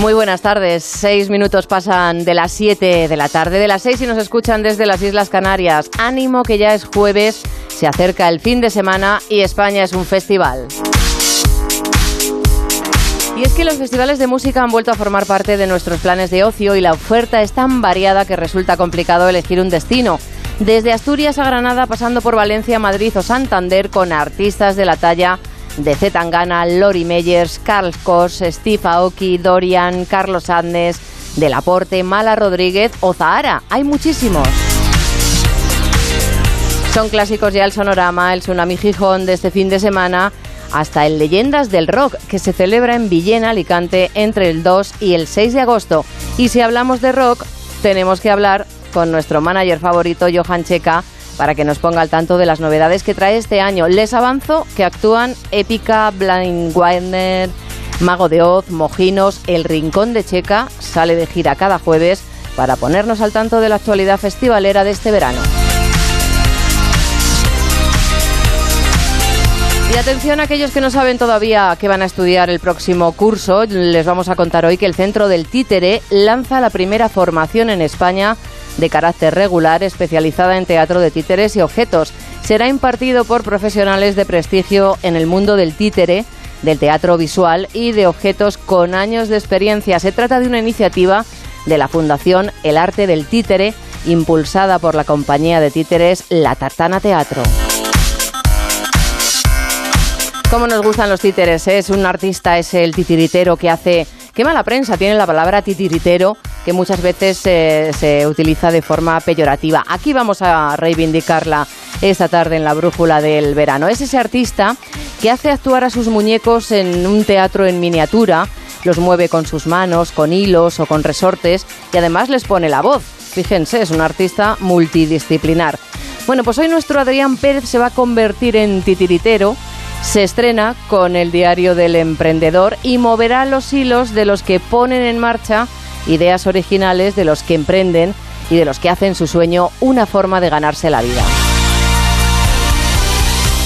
Muy buenas tardes. Seis minutos pasan de las siete de la tarde, de las seis y nos escuchan desde las Islas Canarias. Ánimo que ya es jueves, se acerca el fin de semana y España es un festival. Y es que los festivales de música han vuelto a formar parte de nuestros planes de ocio y la oferta es tan variada que resulta complicado elegir un destino. Desde Asturias a Granada, pasando por Valencia, Madrid o Santander, con artistas de la talla de Zetangana, Lori Meyers, Carl Kos, Steve Aoki, Dorian, Carlos Adnes, Delaporte, Mala Rodríguez o Zahara. Hay muchísimos. Son clásicos ya el Sonorama, el Tsunami Gijón de este fin de semana, hasta el Leyendas del Rock, que se celebra en Villena, Alicante, entre el 2 y el 6 de agosto. Y si hablamos de rock, tenemos que hablar con nuestro manager favorito, Johan Checa, para que nos ponga al tanto de las novedades que trae este año. Les avanzo que actúan Épica, Blind Warner, Mago de Oz, Mojinos, El Rincón de Checa, sale de gira cada jueves para ponernos al tanto de la actualidad festivalera de este verano. Y atención a aquellos que no saben todavía qué van a estudiar el próximo curso, les vamos a contar hoy que el Centro del Títere lanza la primera formación en España de carácter regular especializada en teatro de títeres y objetos. Será impartido por profesionales de prestigio en el mundo del títere, del teatro visual y de objetos con años de experiencia. Se trata de una iniciativa de la Fundación El Arte del Títere, impulsada por la compañía de títeres La Tartana Teatro. ¿Cómo nos gustan los títeres? Es un artista, es el titiritero que hace Qué mala prensa tiene la palabra titiritero, que muchas veces se utiliza de forma peyorativa. Aquí vamos a reivindicarla esta tarde en la brújula del verano. Es ese artista que hace actuar a sus muñecos en un teatro en miniatura, los mueve con sus manos, con hilos o con resortes y además les pone la voz. Fíjense, es un artista multidisciplinar. Bueno, pues hoy nuestro Adrián Pérez se va a convertir en titiritero se estrena con el diario del emprendedor y moverá los hilos de los que ponen en marcha ideas originales, de los que emprenden y de los que hacen su sueño una forma de ganarse la vida.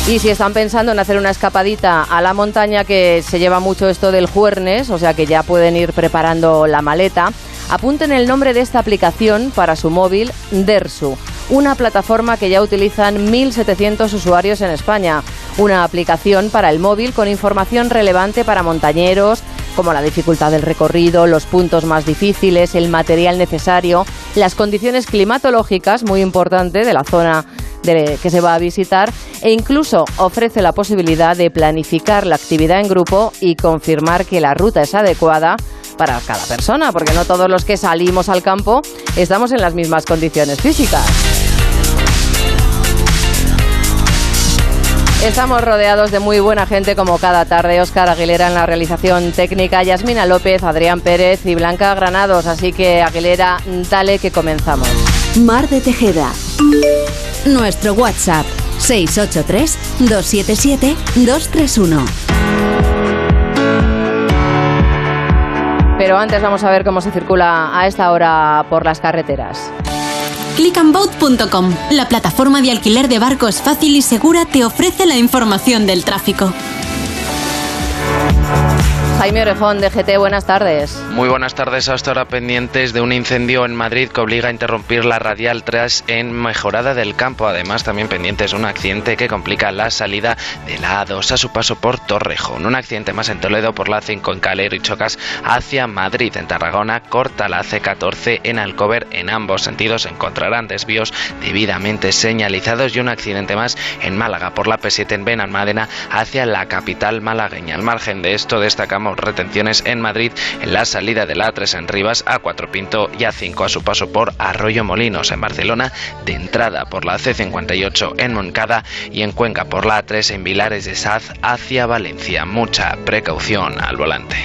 Y si están pensando en hacer una escapadita a la montaña, que se lleva mucho esto del juernes, o sea que ya pueden ir preparando la maleta, apunten el nombre de esta aplicación para su móvil, Dersu, una plataforma que ya utilizan 1.700 usuarios en España una aplicación para el móvil con información relevante para montañeros, como la dificultad del recorrido, los puntos más difíciles, el material necesario, las condiciones climatológicas, muy importante, de la zona que se va a visitar e incluso ofrece la posibilidad de planificar la actividad en grupo y confirmar que la ruta es adecuada para cada persona, porque no todos los que salimos al campo estamos en las mismas condiciones físicas. Estamos rodeados de muy buena gente como cada tarde. Óscar Aguilera en la realización técnica, Yasmina López, Adrián Pérez y Blanca Granados. Así que Aguilera, dale que comenzamos. Mar de Tejeda. Nuestro WhatsApp 683-277-231. Pero antes vamos a ver cómo se circula a esta hora por las carreteras. Clickandboat.com, la plataforma de alquiler de barcos fácil y segura, te ofrece la información del tráfico. Jaime Orejón de GT, buenas tardes. Muy buenas tardes. Hasta ahora pendientes de un incendio en Madrid que obliga a interrumpir la radial 3 en Mejorada del Campo. Además, también pendientes de un accidente que complica la salida de la A2 a su paso por Torrejón. Un accidente más en Toledo por la 5 en Calero y Chocas hacia Madrid. En Tarragona corta la C14 en Alcover. En ambos sentidos encontrarán desvíos debidamente señalizados y un accidente más en Málaga por la P7 en Benalmádena hacia la capital malagueña. Al margen de esto, destacamos retenciones en Madrid en la salida de la A3 en Rivas, A4 Pinto y A5 a su paso por Arroyo Molinos en Barcelona, de entrada por la C58 en Moncada y en Cuenca por la A3 en Vilares de Saz hacia Valencia. Mucha precaución al volante.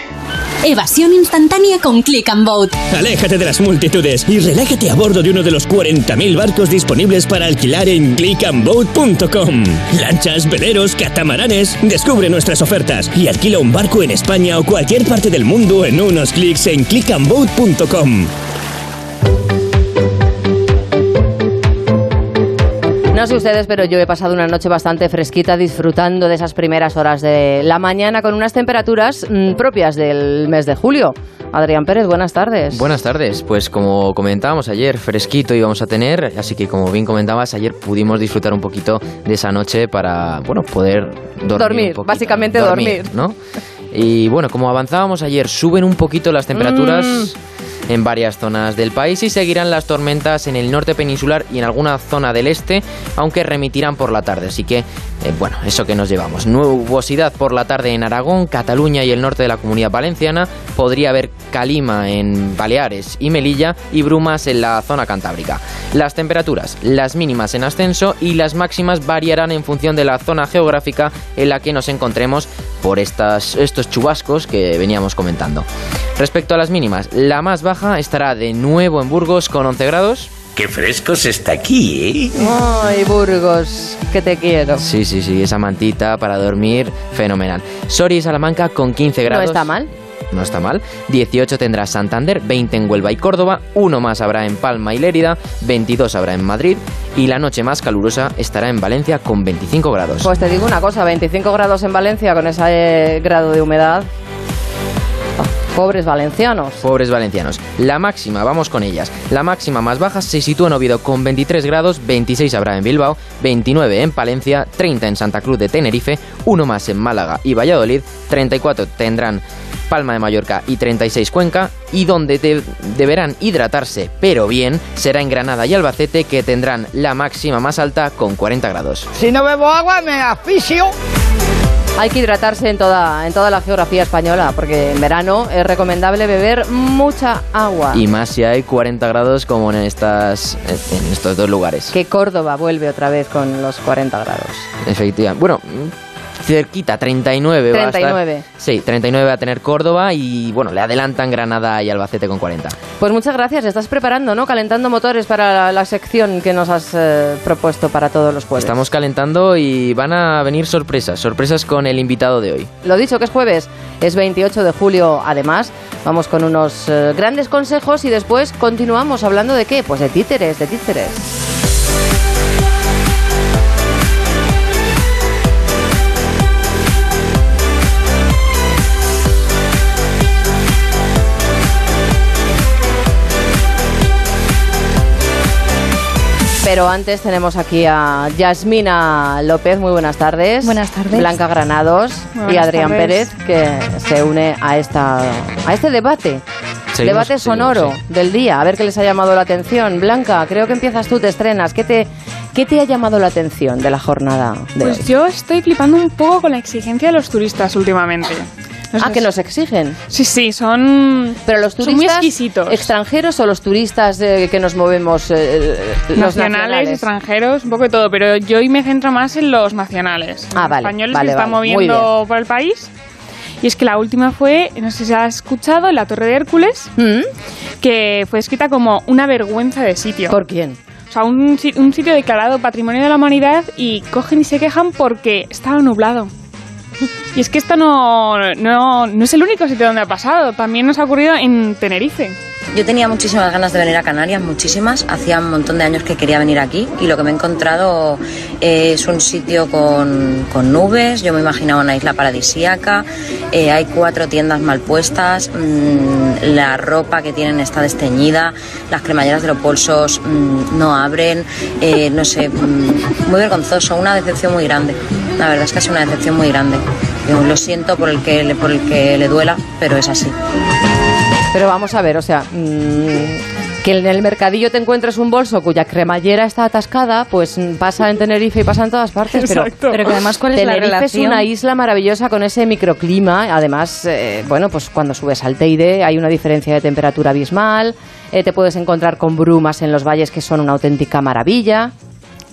Evasión instantánea con Click and Boat. Aléjate de las multitudes y relájate a bordo de uno de los 40.000 barcos disponibles para alquilar en clickandboat.com. Lanchas, veleros, catamaranes. Descubre nuestras ofertas y alquila un barco en España o cualquier parte del mundo en unos clics en clickandboat.com. No sé ustedes, pero yo he pasado una noche bastante fresquita disfrutando de esas primeras horas de la mañana con unas temperaturas mm, propias del mes de julio. Adrián Pérez, buenas tardes. Buenas tardes. Pues como comentábamos ayer, fresquito íbamos a tener, así que como bien comentabas, ayer pudimos disfrutar un poquito de esa noche para, bueno, poder dormir. Dormir, básicamente dormir. ¿no? Y bueno, como avanzábamos ayer, suben un poquito las temperaturas. Mm en varias zonas del país y seguirán las tormentas en el norte peninsular y en alguna zona del este, aunque remitirán por la tarde. Así que, eh, bueno, eso que nos llevamos. Nubosidad por la tarde en Aragón, Cataluña y el norte de la comunidad valenciana. Podría haber calima en Baleares y Melilla y brumas en la zona cantábrica. Las temperaturas, las mínimas en ascenso y las máximas variarán en función de la zona geográfica en la que nos encontremos por estas, estos chubascos que veníamos comentando. Respecto a las mínimas, la más baja estará de nuevo en Burgos con 11 grados. Qué fresco se está aquí, ¿eh? Ay, Burgos, que te quiero. Sí, sí, sí, esa mantita para dormir, fenomenal. Soria y Salamanca con 15 grados. No está mal. No está mal. 18 tendrá Santander, 20 en Huelva y Córdoba, uno más habrá en Palma y Lérida, 22 habrá en Madrid y la noche más calurosa estará en Valencia con 25 grados. Pues te digo una cosa, 25 grados en Valencia con ese grado de humedad. Pobres valencianos. Pobres valencianos. La máxima, vamos con ellas. La máxima más baja se sitúa en Oviedo con 23 grados, 26 habrá en Bilbao, 29 en Palencia, 30 en Santa Cruz de Tenerife, uno más en Málaga y Valladolid, 34 tendrán Palma de Mallorca y 36 Cuenca, y donde deberán hidratarse, pero bien, será en Granada y Albacete que tendrán la máxima más alta con 40 grados. Si no bebo agua me asfixio. Hay que hidratarse en toda, en toda la geografía española, porque en verano es recomendable beber mucha agua. Y más si hay 40 grados como en, estas, en estos dos lugares. Que Córdoba vuelve otra vez con los 40 grados. Efectivamente. Bueno, cerquita, 39. 39. Va a sí, 39 va a tener Córdoba y bueno, le adelantan Granada y Albacete con 40. Pues muchas gracias, estás preparando, ¿no? Calentando motores para la, sección que nos has eh, propuesto para todos los jueves. Estamos calentando y van a venir sorpresas, sorpresas con el invitado de hoy. Lo dicho, que es jueves, es 28 de julio además. Vamos con unos eh, grandes consejos y después continuamos hablando de qué? Pues de títeres, de títeres. Pero antes tenemos aquí a Yasmina López, muy buenas tardes. Buenas tardes. Blanca Granados y Adrián Pérez, que se une a, esta, a este debate. debate sonoro del día, a ver qué les ha llamado la atención. Blanca, creo que empiezas tú, te estrenas. ¿Qué te, qué te ha llamado la atención de la jornada de Pues yo estoy flipando un poco con la exigencia de los turistas últimamente ah, que nos exigen. Sí, sí, son. Pero los turistas muy exquisitos. extranjeros o los turistas eh, que nos movemos eh, los nacionales, extranjeros, un poco de todo. Pero yo hoy me centro más en los nacionales. Ah, vale. españoles que están moviendo por el país. Y es que la última fue, no sé si has escuchado, la Torre de Hércules, ¿Mm? que fue escrita como una vergüenza de sitio. ¿Por quién? O sea, un, un sitio declarado Patrimonio de la Humanidad y cogen y se quejan porque estaba nublado. Y es que esto no, no, no es el único sitio donde ha pasado, también nos ha ocurrido en Tenerife. Yo tenía muchísimas ganas de venir a Canarias, muchísimas. Hacía un montón de años que quería venir aquí y lo que me he encontrado es un sitio con, con nubes. Yo me imaginaba una isla paradisíaca. Eh, hay cuatro tiendas mal puestas. Mm, la ropa que tienen está desteñida. Las cremalleras de los bolsos mm, no abren. Eh, no sé, mm, muy vergonzoso. Una decepción muy grande. La verdad es que es una decepción muy grande. lo siento por el que, por el que le duela, pero es así. Pero vamos a ver, o sea, mm, que en el mercadillo te encuentres un bolso cuya cremallera está atascada, pues mm, pasa en Tenerife y pasa en todas partes. Pero, pero que además, ¿cuál es Tenerife la es una isla maravillosa con ese microclima. Además, eh, bueno, pues cuando subes al Teide hay una diferencia de temperatura abismal. Eh, te puedes encontrar con brumas en los valles que son una auténtica maravilla.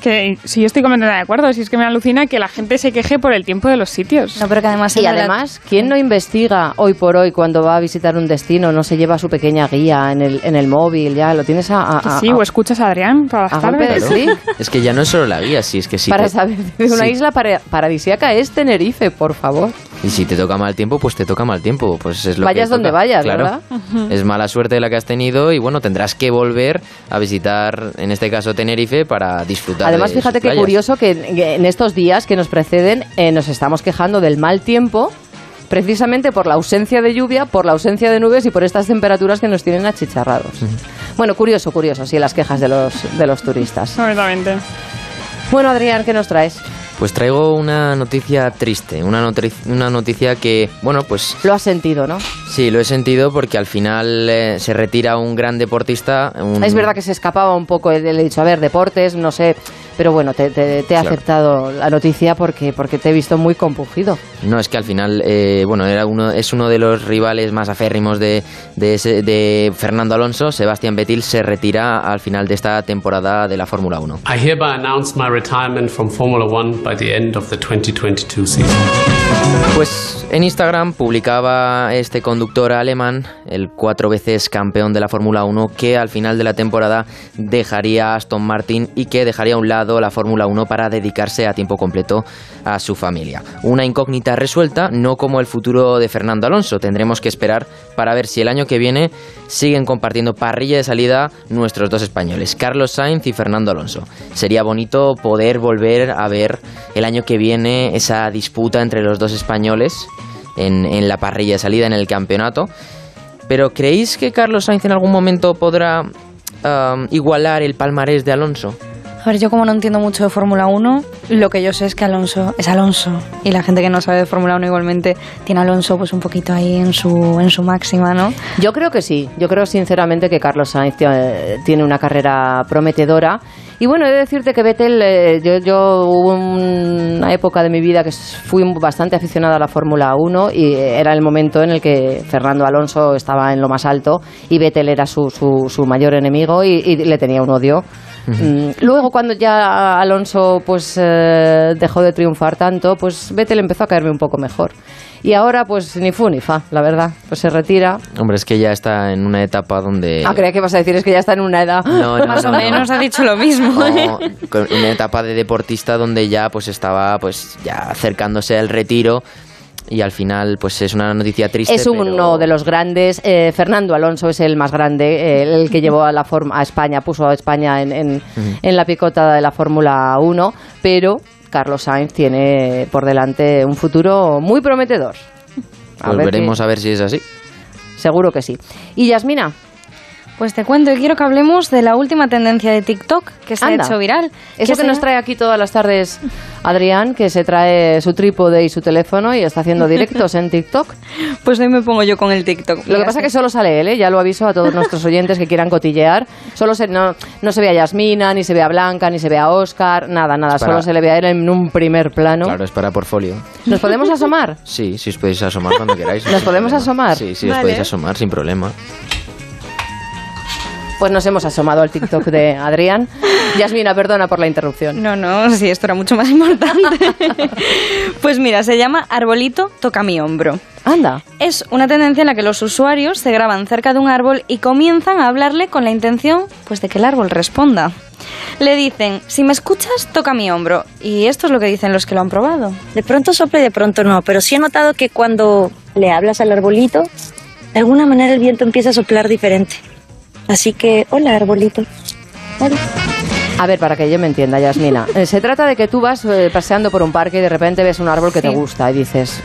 Que si yo estoy completamente de acuerdo, si es que me alucina que la gente se queje por el tiempo de los sitios. No, pero que además... Y además, ¿quién no investiga hoy por hoy cuando va a visitar un destino? No se lleva su pequeña guía en el, en el móvil, ya lo tienes a... a- sí, a- o escuchas a Adrián para a las tardes. clic. Es que ya no es solo la guía, sí, es que sí. para te- saber de una sí. isla para- paradisíaca es Tenerife, por favor. Y si te toca mal tiempo, pues te toca mal tiempo. Pues es lo Vayas que donde toca, vayas, claro. ¿verdad? Es mala suerte la que has tenido y bueno, tendrás que volver a visitar, en este caso, Tenerife para disfrutar. Además, de sus fíjate qué playas. curioso que que en estos días que nos preceden eh, nos estamos quejando del mal tiempo precisamente por la ausencia de lluvia, por la ausencia de nubes y por estas temperaturas que nos tienen achicharrados. Bueno, curioso, curioso, sí, las quejas de los, de los turistas. Completamente. Bueno, Adrián, ¿qué nos traes? Pues traigo una noticia triste, una, notri- una noticia que, bueno, pues Lo has sentido, ¿no? sí, lo he sentido porque al final eh, se retira un gran deportista. un- Es verdad que se escapaba un poco, le he dicho, a ver, deportes, no sé, pero bueno, te, te- te he Claro. aceptado la noticia porque, porque te he visto muy compungido. No, es que al final, eh, bueno, era uno, es uno de los rivales más aférrimos de, de, ese- de Fernando Alonso. Sebastián Vettel se retira al final de esta temporada de la Fórmula 1. I hereby announce my retirement from Formula One by the end of the 2022 season. Pues en Instagram publicaba este conductor alemán, el cuatro veces campeón de la Fórmula 1, que al final de la temporada dejaría a Aston Martin y que dejaría a un lado la Fórmula 1 para dedicarse a tiempo completo a su familia. Una incógnita resuelta, no como el futuro de Fernando Alonso. Tendremos que esperar para ver si el año que viene siguen compartiendo parrilla de salida nuestros dos españoles, Carlos Sainz y Fernando Alonso. Sería bonito poder volver a ver el año que viene esa disputa entre los dos españoles en, en la parrilla de salida en el campeonato. Pero ¿creéis que Carlos Sainz en algún momento podrá um, igualar el palmarés de Alonso? A ver, yo como no entiendo mucho de Fórmula 1, lo que yo sé es que Alonso es Alonso. Y la gente que no sabe de Fórmula 1 igualmente tiene a Alonso pues un poquito ahí en su, en su máxima, ¿no? Yo creo que sí, yo creo sinceramente que Carlos Sainz eh, tiene una carrera prometedora. Y bueno, he de decirte que Vettel, eh, yo, yo hubo una época de mi vida que fui bastante aficionada a la Fórmula 1 y era el momento en el que Fernando Alonso estaba en lo más alto y Vettel era su, su, su mayor enemigo y, y le tenía un odio. Mm, Luego, cuando ya Alonso pues eh, dejó de triunfar tanto, pues Vettel empezó a caerme un poco mejor. Y ahora, pues ni fu ni fa, la verdad. Pues se retira. Hombre, es que ya está en una etapa donde... Ah, creía que ibas a decir, es que ya está en una edad. No, no, Más no, o no. menos ha dicho lo mismo. Con una etapa de deportista donde ya pues estaba pues ya acercándose al retiro y al final pues es una noticia triste. Es uno pero- de los grandes. eh, Fernando Alonso es el más grande, eh, el que llevó a, la forma, a España, puso a España en, en- en la picota de la Fórmula 1, pero Carlos Sainz tiene por delante un futuro muy prometedor. A Pues ver veremos qué- a ver si es así. Seguro que sí. Y Yasmina, Pues te cuento y quiero que hablemos de la última tendencia de TikTok que se Anda. ha hecho viral. Eso que se nos trae aquí todas las tardes Adrián, que se trae su trípode y su teléfono y está haciendo directos en TikTok. Pues hoy me pongo yo con el TikTok. Lo que pasa es que solo sale él, ¿eh? ya lo aviso a todos nuestros oyentes que quieran cotillear. Solo se, no, no se ve a Yasmina, ni se ve a Blanca, ni se ve a Oscar, nada, nada. Para- Solo se le ve a él en un primer plano. Claro, es para portfolio. ¿Nos podemos asomar? Sí, sí os podéis asomar cuando queráis. ¿Nos podemos problema. asomar? Sí, sí, os Vale. podéis asomar sin problema. Pues nos hemos asomado al TikTok de Adrián. Yasmina, perdona por la interrupción. No, no, sí, esto era mucho más importante. pues mira, se llama Arbolito toca mi hombro. Anda. Es una tendencia en la que los usuarios se graban cerca de un árbol y comienzan a hablarle con la intención pues de que el árbol responda. Le dicen, si me escuchas, toca mi hombro. Y esto es lo que dicen los que lo han probado. De pronto sopla y de pronto no, pero sí he notado que cuando le hablas al arbolito, de alguna manera el viento empieza a soplar diferente. Así que, hola arbolito. Hola. A ver, para que yo me entienda, Yasmina. Eh, Se trata de que tú vas eh, paseando por un parque y de repente ves un árbol que te gusta y dices,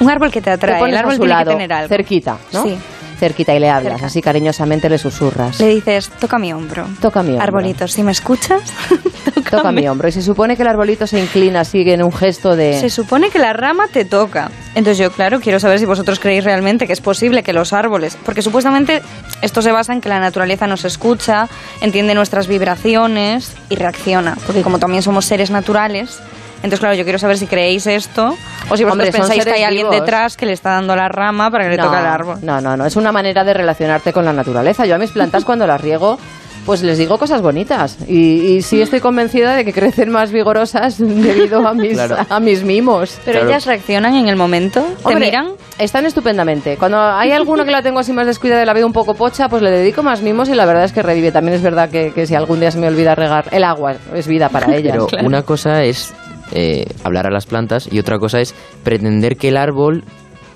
Un árbol que te te atrae. pones El árbol a su tiene lado, que tener algo. cerquita, ¿no? Sí. Cerquita y le hablas, Cerca. así cariñosamente le susurras. Le dices, toca mi hombro. Toca mi hombro. Arbolito, si me escuchas, Toca mi hombro. Y se supone que el arbolito se inclina, sigue en un gesto de... Se supone que la rama te toca. Entonces yo, claro, quiero saber si vosotros creéis realmente que es posible que los árboles, porque supuestamente esto se basa en que la naturaleza nos escucha, entiende nuestras vibraciones y reacciona, porque como también somos seres naturales, entonces claro, yo quiero saber si creéis esto o si vosotros Hombre, pensáis que hay alguien vivos. detrás que le está dando la rama para que le toque el árbol. No, no, no. Es una manera de relacionarte con la naturaleza. Yo a mis plantas cuando las riego, pues les digo cosas bonitas. Y, y sí estoy convencida de que crecen más vigorosas debido a mis, Claro. a mis mimos. Pero ellas reaccionan en el momento, te Hombre, miran. Están estupendamente. Cuando hay alguno que la tengo así más descuidada y la veo un poco pocha, pues le dedico más mimos y la verdad es que revive. También es verdad que, que si algún día se me olvida regar el agua, es vida para ellas. Pero una cosa es eh, hablar a las plantas y otra cosa es pretender que el árbol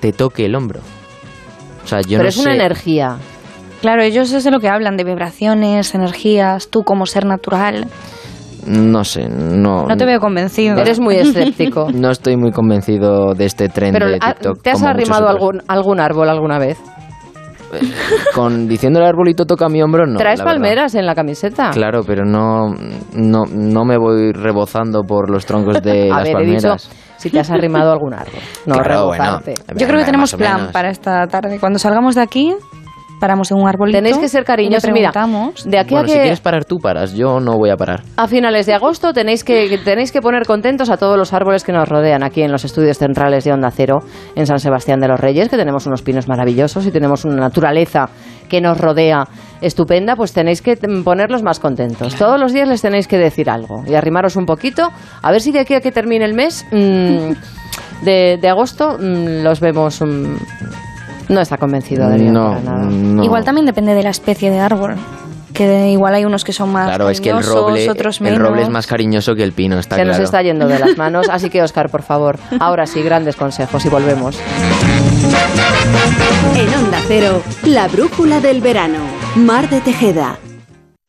te toque el hombro. O sea, yo Pero no es una energía. Claro, ellos es de lo que hablan, de vibraciones, energías, tú como ser natural. No sé, no. No te veo convencido. Eres muy escéptico. No estoy muy convencido de este tren Pero de ¿a- TikTok. ¿te has arrimado algún, algún árbol alguna vez? Con diciendo el arbolito toca mi hombro, no. ¿Traes verdad. palmeras en la camiseta? Claro, pero no, no, no me voy rebozando por los troncos de A las ver, he dicho palmeras. si te has arrimado algún árbol. No, Claro, rebozarte. bueno. Yo creo que tenemos plan para esta tarde. Cuando salgamos de aquí, paramos en un arbolito. Tenéis que ser cariñosos. Mira, de aquí Bueno, a si que quieres parar tú, paras. Yo no voy a parar. a finales de agosto tenéis que tenéis que poner contentos a todos los árboles que nos rodean aquí en los estudios centrales de Onda Cero en San Sebastián de los Reyes, que tenemos unos pinos maravillosos y tenemos una naturaleza que nos rodea estupenda, pues tenéis que mm, ponerlos más contentos. Todos los días les tenéis que decir algo y arrimaros un poquito, a ver si de aquí a que termine el mes mm, de, de agosto mm, los vemos. mm, no está convencido de No, para nada. no. Igual también depende de la especie de árbol. Que de- igual hay unos que son más Claro, es que el roble, otros el menos. roble es más cariñoso que el pino, está Se claro. nos está yendo de las manos, así que Oscar, por favor, ahora sí, grandes consejos y volvemos. En Onda Cero, la brújula del verano. Mar de Tejeda.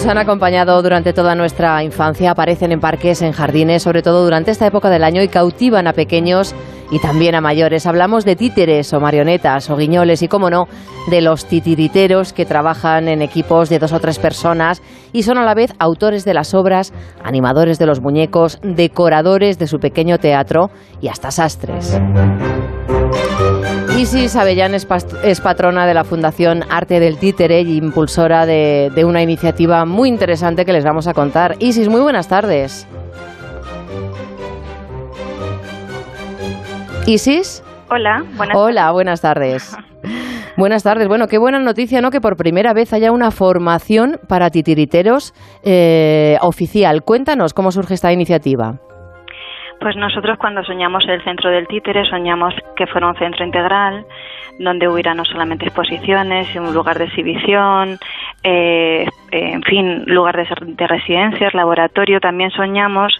Nos han acompañado durante toda nuestra infancia, aparecen en parques, en jardines, sobre todo durante esta época del año y cautivan a pequeños y también a mayores. Hablamos de títeres o marionetas o guiñoles y, como no, de los titiriteros que trabajan en equipos de dos o tres personas y son a la vez autores de las obras, animadores de los muñecos, decoradores de su pequeño teatro y hasta sastres. Isis Avellán es, patrona de la Fundación Arte del Títere y impulsora de, de una iniciativa muy interesante que les vamos a contar. Isis, muy buenas tardes. Isis. Hola, buenas Hola, buenas tardes. Buenas tardes. Bueno, qué buena noticia, ¿no? Que por primera vez haya una formación para titiriteros eh, oficial. Cuéntanos cómo surge esta iniciativa. Pues nosotros cuando soñamos el centro del títere soñamos que fuera un centro integral donde hubiera no solamente exposiciones, sino un lugar de exhibición, eh, en fin, lugar de, de residencias, laboratorio. También soñamos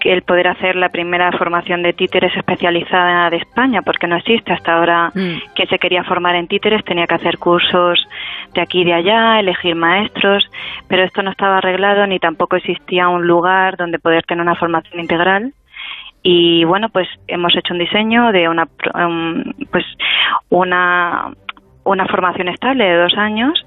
el poder hacer la primera formación de títeres especializada de España, porque no existe hasta ahora Mm. que se quería formar en títeres, tenía que hacer cursos de aquí y de allá, elegir maestros, pero esto no estaba arreglado ni tampoco existía un lugar donde poder tener una formación integral. Y bueno, pues hemos hecho un diseño de una, um, pues una, una formación estable de dos años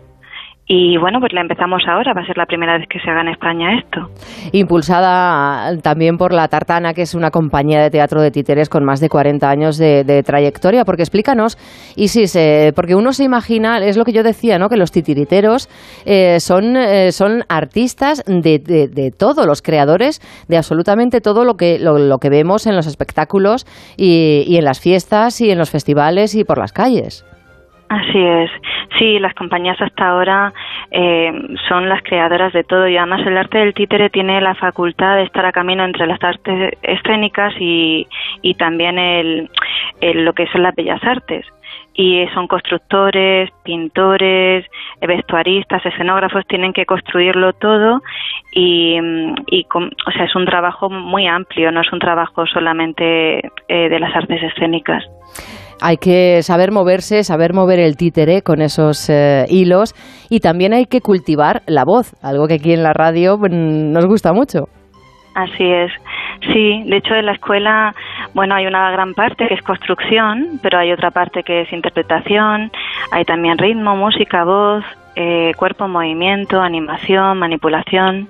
y bueno, pues la empezamos ahora, va a ser la primera vez que se haga en España esto. Impulsada también por La Tartana, que es una compañía de teatro de títeres con más de 40 años de, trayectoria. Porque explícanos, Isis, eh, porque uno se imagina, es lo que yo decía, ¿no? que los titiriteros eh, son, eh, son artistas de, de- de todo, los creadores de absolutamente todo lo que, lo, lo que vemos en los espectáculos y, y en las fiestas y en los festivales y por las calles. Así es. Sí, las compañías hasta ahora eh, son las creadoras de todo y además el arte del títere tiene la facultad de estar a camino entre las artes escénicas y, y también el, lo que son las bellas artes. Y son constructores, pintores, vestuaristas, escenógrafos, tienen que construirlo todo y, y o sea, es un trabajo muy amplio, no es un trabajo solamente eh, de las artes escénicas. Hay que saber moverse, saber mover el títere con esos eh, hilos. Y también hay que cultivar la voz, algo que aquí en la radio mm, nos gusta mucho. Así es. Sí, de hecho en la escuela, bueno, hay una gran parte que es construcción, pero hay otra parte que es interpretación, hay también ritmo, música, voz, eh, cuerpo en movimiento, animación, manipulación,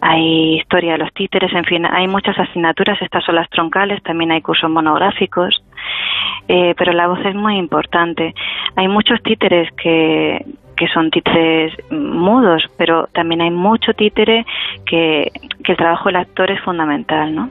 hay historia de los títeres, en fin, hay muchas asignaturas, estas son las troncales, también hay cursos monográficos, eh, pero la voz es muy importante. Hay muchos títeres que, que son títeres mudos, pero también hay mucho títere que, que el trabajo del actor es fundamental, ¿no?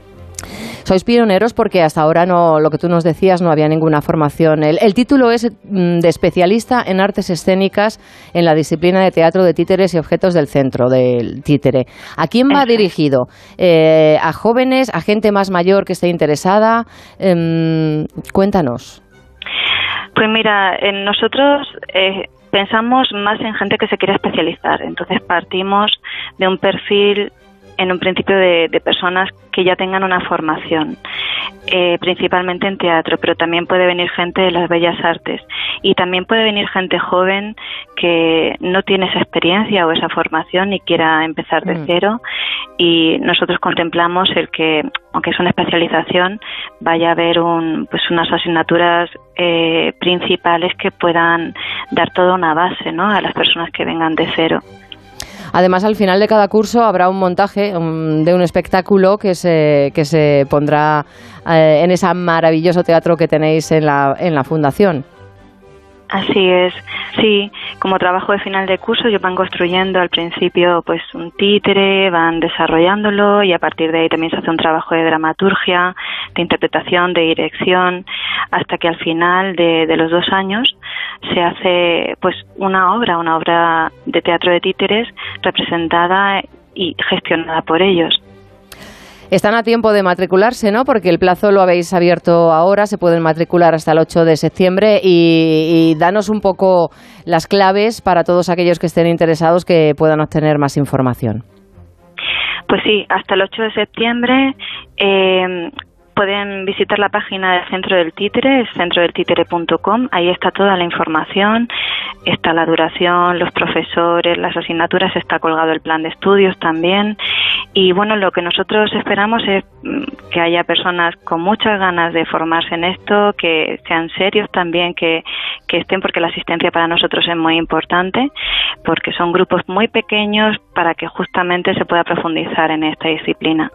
Sois pioneros porque hasta ahora no, lo que tú nos decías, no había ninguna formación. El, el título es mm, de especialista en artes escénicas en la disciplina de teatro de títeres y objetos del centro del títere. ¿A quién va dirigido? Eh, ¿A jóvenes? ¿A gente más mayor que esté interesada? Em, cuéntanos. Pues mira, en nosotros eh, pensamos más en gente que se quiere especializar. Entonces partimos de un perfil, en un principio, de, de personas que ya tengan una formación, eh, principalmente en teatro, pero también puede venir gente de las bellas artes y también puede venir gente joven que no tiene esa experiencia o esa formación y quiera empezar de Mm. cero y nosotros contemplamos el que aunque es una especialización vaya a haber un, pues unas asignaturas eh, principales que puedan dar toda una base ¿no? a las personas que vengan de cero Además, al final de cada curso habrá un montaje de un espectáculo que se, que se pondrá eh, en ese maravilloso teatro que tenéis en la, en la fundación. Así es, sí, como trabajo de final de curso ellos van construyendo al principio pues un títere, van desarrollándolo y a partir de ahí también se hace un trabajo de dramaturgia, de interpretación, de dirección, hasta que al final de, los dos años se hace pues una obra, una obra de teatro de títeres representada y gestionada por ellos. Están a tiempo de matricularse, ¿no? Porque el plazo lo habéis abierto ahora, se pueden matricular hasta el 8 de septiembre y, danos un poco las claves para todos aquellos que estén interesados que puedan obtener más información. Pues sí, hasta el 8 de septiembre eh, pueden visitar la página del Centro del Títere, centrodeltítere.com. Ahí está toda la información, está la duración, los profesores, las asignaturas, está colgado el plan de estudios también. Y bueno, lo que nosotros esperamos es mm, que haya personas con muchas ganas de formarse en esto, que sean serios también, que, que estén, porque la asistencia para nosotros es muy importante, porque son grupos muy pequeños para que justamente se pueda profundizar en esta disciplina.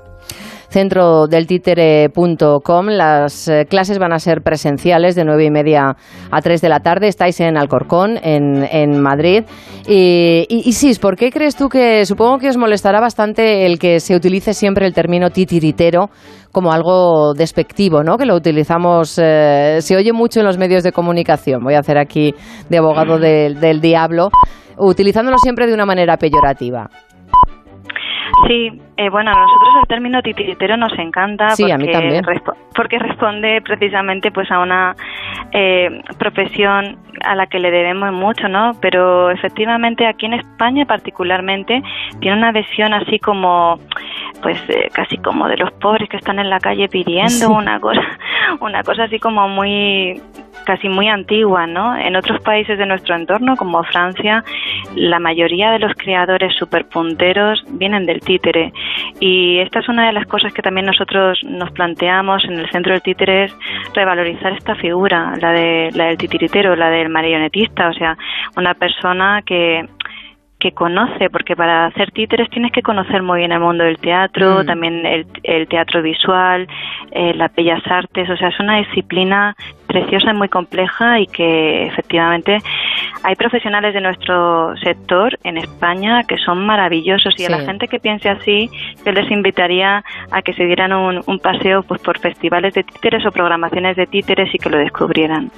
centrodeltítere.com. Las eh, clases van a ser presenciales de nueve y media a 3 de la tarde. Estáis en Alcorcón, en, en Madrid. Y, y, y Sis, ¿por qué crees tú que supongo que os molestará bastante el que se utilice siempre el término titiritero como algo despectivo, ¿no? Que lo utilizamos, eh, se oye mucho en los medios de comunicación. Voy a hacer aquí de abogado del- del diablo, utilizándolo siempre de una manera peyorativa. Sí, eh, bueno, a nosotros el término titiritero nos encanta Sí, a mí también. respo- porque responde precisamente pues a una eh, profesión a la que le debemos mucho, ¿no? Pero efectivamente aquí en España particularmente tiene una visión así como pues eh, casi como de los pobres que están en la calle pidiendo Sí. una cosa una cosa así como muy casi muy antigua, ¿no? En otros países de nuestro entorno, como Francia, la mayoría de los creadores superpunteros vienen del títere. Y esta es una de las cosas que también nosotros nos planteamos en el centro del títere es revalorizar esta figura, la de la del titiritero, la del marionetista, o sea, una persona que que conoce, porque para hacer títeres tienes que conocer muy bien el mundo del teatro, Mm. también el, el teatro visual, eh, las bellas artes, o sea, es una disciplina preciosa y muy compleja y que efectivamente hay profesionales de nuestro sector en España que son maravillosos y a la gente que piense así yo les invitaría a que se dieran un, un paseo pues por festivales de títeres o programaciones de títeres y que lo descubrieran.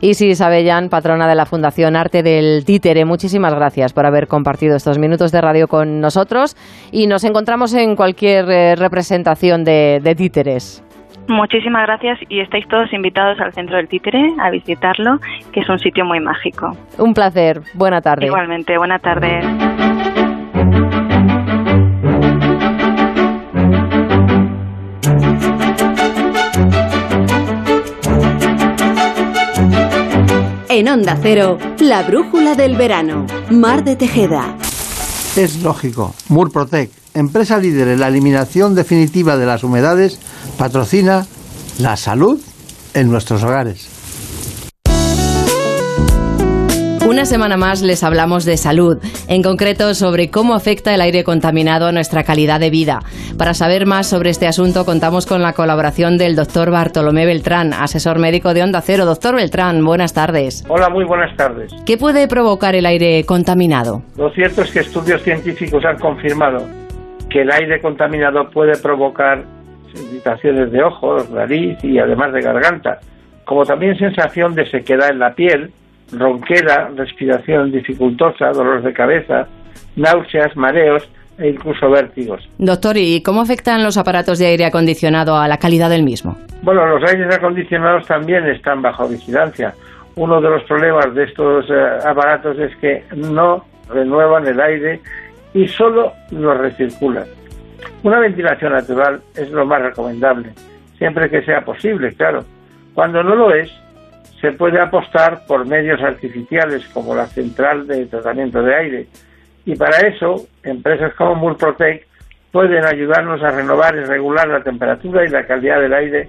Isis Abellán, patrona de la Fundación Arte del Títere, muchísimas gracias por haber compartido estos minutos de radio con nosotros y nos encontramos en cualquier eh, representación de, de títeres. Muchísimas gracias y estáis todos invitados al centro del títere a visitarlo, que es un sitio muy mágico. Un placer, buena tarde. Igualmente, buena tarde. En Onda Cero, la brújula del verano. Mar de Tejeda. Es lógico. Murprotec, empresa líder en la eliminación definitiva de las humedades, patrocina la salud en nuestros hogares. Una semana más les hablamos de salud, en concreto sobre cómo afecta el aire contaminado a nuestra calidad de vida. Para saber más sobre este asunto contamos con la colaboración del doctor Bartolomé Beltrán, asesor médico de Onda Cero. Doctor Beltrán, buenas tardes. Hola, muy buenas tardes. ¿Qué puede provocar el aire contaminado? Lo cierto es que estudios científicos han confirmado que el aire contaminado puede provocar irritaciones de ojos, nariz y además de garganta, como también sensación de sequedad en la piel, ronquera, respiración dificultosa, dolor de cabeza, náuseas, mareos e incluso vértigos. Doctor, ¿y cómo afectan los aparatos de aire acondicionado a la calidad del mismo? Bueno, los aires acondicionados también están bajo vigilancia. Uno de los problemas de estos eh, aparatos es que no renuevan el aire y solo lo recirculan. Una ventilación natural es lo más recomendable, siempre que sea posible, claro. Cuando no lo es, se puede apostar por medios artificiales como la central de tratamiento de aire. Y para eso, empresas como Murprotec pueden ayudarnos a renovar y regular la temperatura y la calidad del aire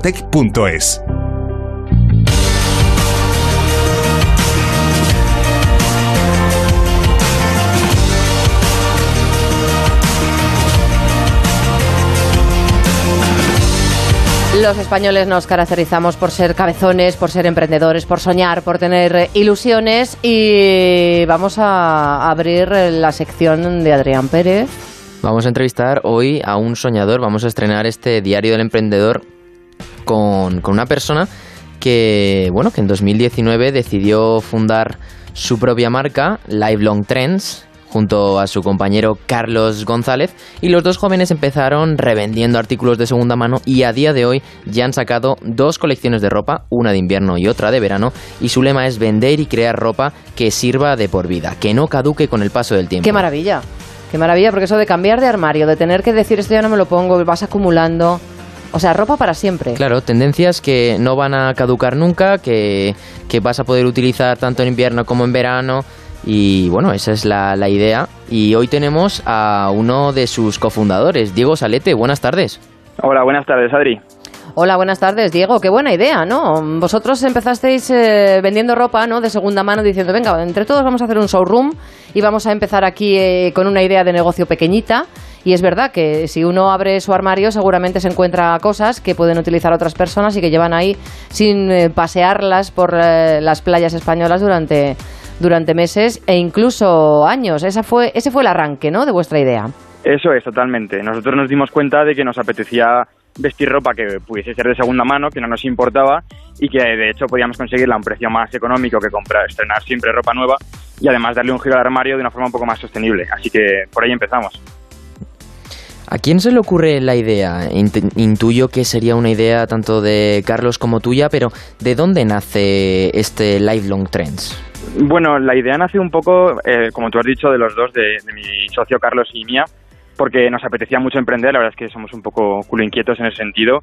murprotec.es. Los españoles nos caracterizamos por ser cabezones, por ser emprendedores, por soñar, por tener eh, ilusiones y vamos a abrir eh, la sección de Adrián Pérez. Vamos a entrevistar hoy a un soñador, vamos a estrenar este diario del emprendedor con, una persona que, bueno, que en 2019 decidió fundar su propia marca, Lifelong Trends, junto a su compañero Carlos González y los dos jóvenes empezaron revendiendo artículos de segunda mano y a día de hoy ya han sacado dos colecciones de ropa, una de invierno y otra de verano y su lema es vender y crear ropa que sirva de por vida, que no caduque con el paso del tiempo. Qué maravilla, qué maravilla, porque eso de cambiar de armario, de tener que decir esto ya no me lo pongo, vas acumulando, o sea, ropa para siempre. Claro, tendencias que no van a caducar nunca, que, que vas a poder utilizar tanto en invierno como en verano. Y bueno, esa es la, la idea. Y hoy tenemos a uno de sus cofundadores, Diego Salete. Buenas tardes. Hola, buenas tardes, Adri. Hola, buenas tardes, Diego. Qué buena idea, ¿no? Vosotros empezasteis eh, vendiendo ropa, ¿no? De segunda mano, diciendo, venga, entre todos vamos a hacer un showroom y vamos a empezar aquí eh, con una idea de negocio pequeñita Y es verdad que si uno abre su armario seguramente se encuentra cosas que pueden utilizar otras personas y que llevan ahí sin eh, pasearlas por eh, las playas españolas durante, durante meses e incluso años. Esa fue, ese fue el arranque ¿no? de vuestra idea. Eso es, totalmente. Nosotros nos dimos cuenta de que nos apetecía vestir ropa que pudiese ser de segunda mano, que no nos importaba y que de hecho podíamos conseguirla a un precio más económico que comprar, estrenar siempre ropa nueva y además darle un giro al armario de una forma un poco más sostenible. Así que por ahí empezamos. ¿A quién se le ocurre la idea? Intuyo que sería una idea tanto de Carlos como tuya, pero ¿de dónde nace este Lifelong Trends? Bueno, la idea nace un poco, eh, como tú has dicho, de los dos, de, de mi socio Carlos y mía, porque nos apetecía mucho emprender, la verdad es que somos un poco culo inquietos en ese sentido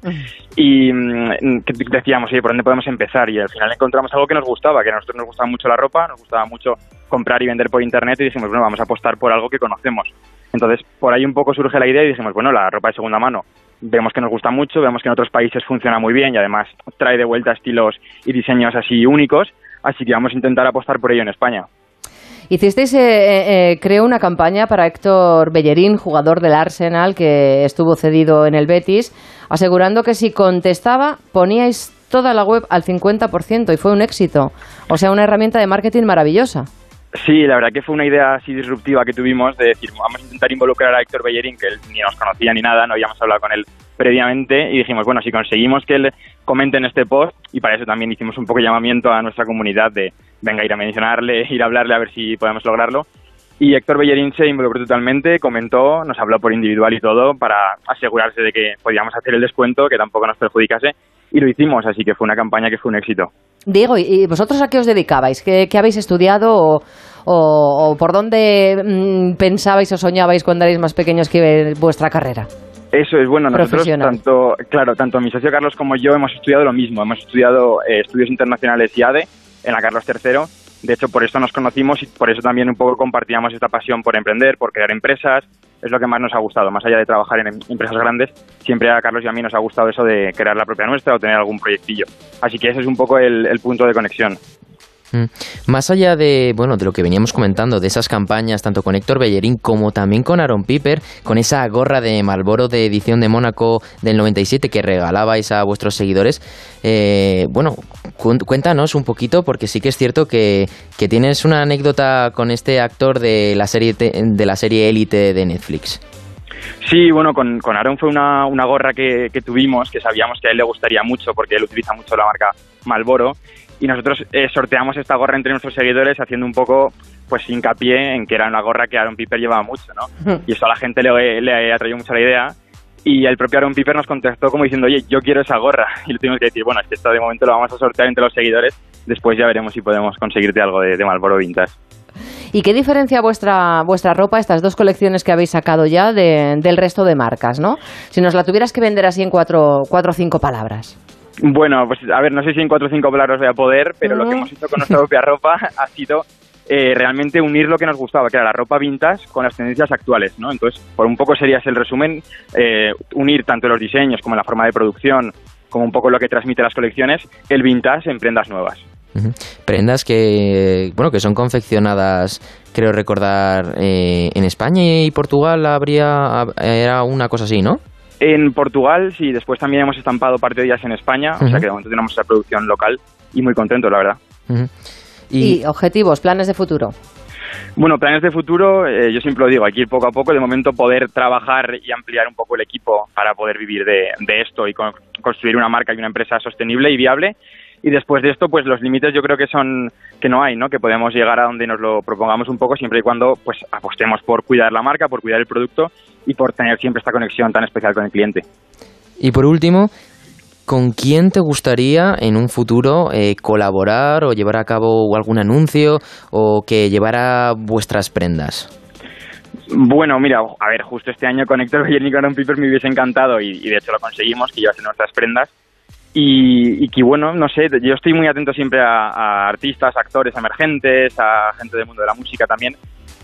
y mm, decíamos, oye, ¿por dónde podemos empezar? Y al final encontramos algo que nos gustaba, que a nosotros nos gustaba mucho la ropa, nos gustaba mucho comprar y vender por internet y dijimos, bueno, vamos a apostar por algo que conocemos. Entonces, por ahí un poco surge la idea y dijimos, bueno, la ropa de segunda mano vemos que nos gusta mucho, vemos que en otros países funciona muy bien y además trae de vuelta estilos y diseños así únicos, así que vamos a intentar apostar por ello en España. Hicisteis, eh, eh, creo, una campaña para Héctor Bellerín, jugador del Arsenal, que estuvo cedido en el Betis, asegurando que si contestaba poníais toda la web al 50% y fue un éxito. O sea, una herramienta de marketing maravillosa. Sí, la verdad que fue una idea así disruptiva que tuvimos de decir, vamos a intentar involucrar a Héctor Bellerín, que él ni nos conocía ni nada, no habíamos hablado con él previamente, y dijimos, bueno, si conseguimos que él comente en este post, y para eso también hicimos un poco llamamiento a nuestra comunidad de, venga, ir a mencionarle, ir a hablarle a ver si podemos lograrlo. Y Héctor Bellerín se involucró totalmente, comentó, nos habló por individual y todo para asegurarse de que podíamos hacer el descuento, que tampoco nos perjudicase, y lo hicimos, así que fue una campaña que fue un éxito. Diego, ¿y vosotros a qué os dedicabais? ¿Qué, habéis estudiado o, por dónde mm, pensabais o soñabais cuando erais más pequeños que vuestra carrera? Eso es bueno, nosotros tanto, claro, tanto mi socio Carlos como yo hemos estudiado lo mismo, hemos estudiado eh, estudios internacionales y ADE en la Carlos III. De hecho, por eso nos conocimos y por eso también un poco compartíamos esta pasión por emprender, por crear empresas. Es lo que más nos ha gustado, más allá de trabajar en empresas grandes, siempre a Carlos y a mí nos ha gustado eso de crear la propia nuestra o tener algún proyectillo. Así que ese es un poco el punto de conexión. Mm. Más allá de, bueno, de lo que veníamos comentando, de esas campañas, tanto con Héctor Bellerín como también con Aaron Piper, con esa gorra de Marlboro de edición de Mónaco del 97 que regalabais a vuestros seguidores, eh, bueno, cuéntanos un poquito, porque sí que es cierto que, que tienes una anécdota con este actor de la serie de la serie Élite de Netflix. Sí, bueno, con, con Aaron fue una, una gorra que, que, tuvimos, que sabíamos que a él le gustaría mucho porque él utiliza mucho la marca Malboro y nosotros eh, sorteamos esta gorra entre nuestros seguidores haciendo un poco pues hincapié en que era una gorra que Aaron Piper llevaba mucho, ¿no? Y eso a la gente le, le atrayó mucho la idea y el propio Aaron Piper nos contactó como diciendo, oye, yo quiero esa gorra. Y le tuvimos que decir, bueno, es que esto de momento lo vamos a sortear entre los seguidores, después ya veremos si podemos conseguirte algo de, de Marlboro Vintage. ¿Y qué diferencia vuestra, vuestra ropa, estas dos colecciones que habéis sacado ya, del resto de marcas, no? Si nos la tuvieras que vender así en cuatro, cuatro o cinco palabras. Bueno, pues a ver, no sé si en cuatro o cinco palabras voy a poder, pero lo que hemos hecho con nuestra propia ropa ha sido eh, realmente unir lo que nos gustaba, que era la ropa vintage, con las tendencias actuales, ¿no? Entonces, por un poco sería el resumen, eh, unir tanto los diseños como la forma de producción, como un poco lo que transmite las colecciones, el vintage en prendas nuevas. Prendas que, bueno, que son confeccionadas, creo recordar, eh, en España y Portugal habría, era una cosa así, ¿no? En Portugal, sí, después también hemos estampado parte de ellas en España, o sea que de momento tenemos esa producción local y muy contentos, la verdad. ¿Y, objetivos, planes de futuro? Bueno, planes de futuro, eh, yo siempre lo digo, hay que ir poco a poco, de momento poder trabajar y ampliar un poco el equipo para poder vivir de, de esto y construir una marca y una empresa sostenible y viable. Y después de esto pues los límites yo creo que son que no hay no que podemos llegar a donde nos lo propongamos un poco siempre y cuando pues apostemos por cuidar la marca por cuidar el producto y por tener siempre esta conexión tan especial con el cliente. Y por último ¿Con quién te gustaría en un futuro eh, colaborar o llevar a cabo algún anuncio o que llevara vuestras prendas? Bueno, mira, a ver, justo este año con Héctor Bellerín y Piper me hubiese encantado y, y, de hecho lo conseguimos, que llevasen nuestras prendas. Y, que bueno, no sé, yo estoy muy atento siempre a, artistas, actores emergentes, a gente del mundo de la música también.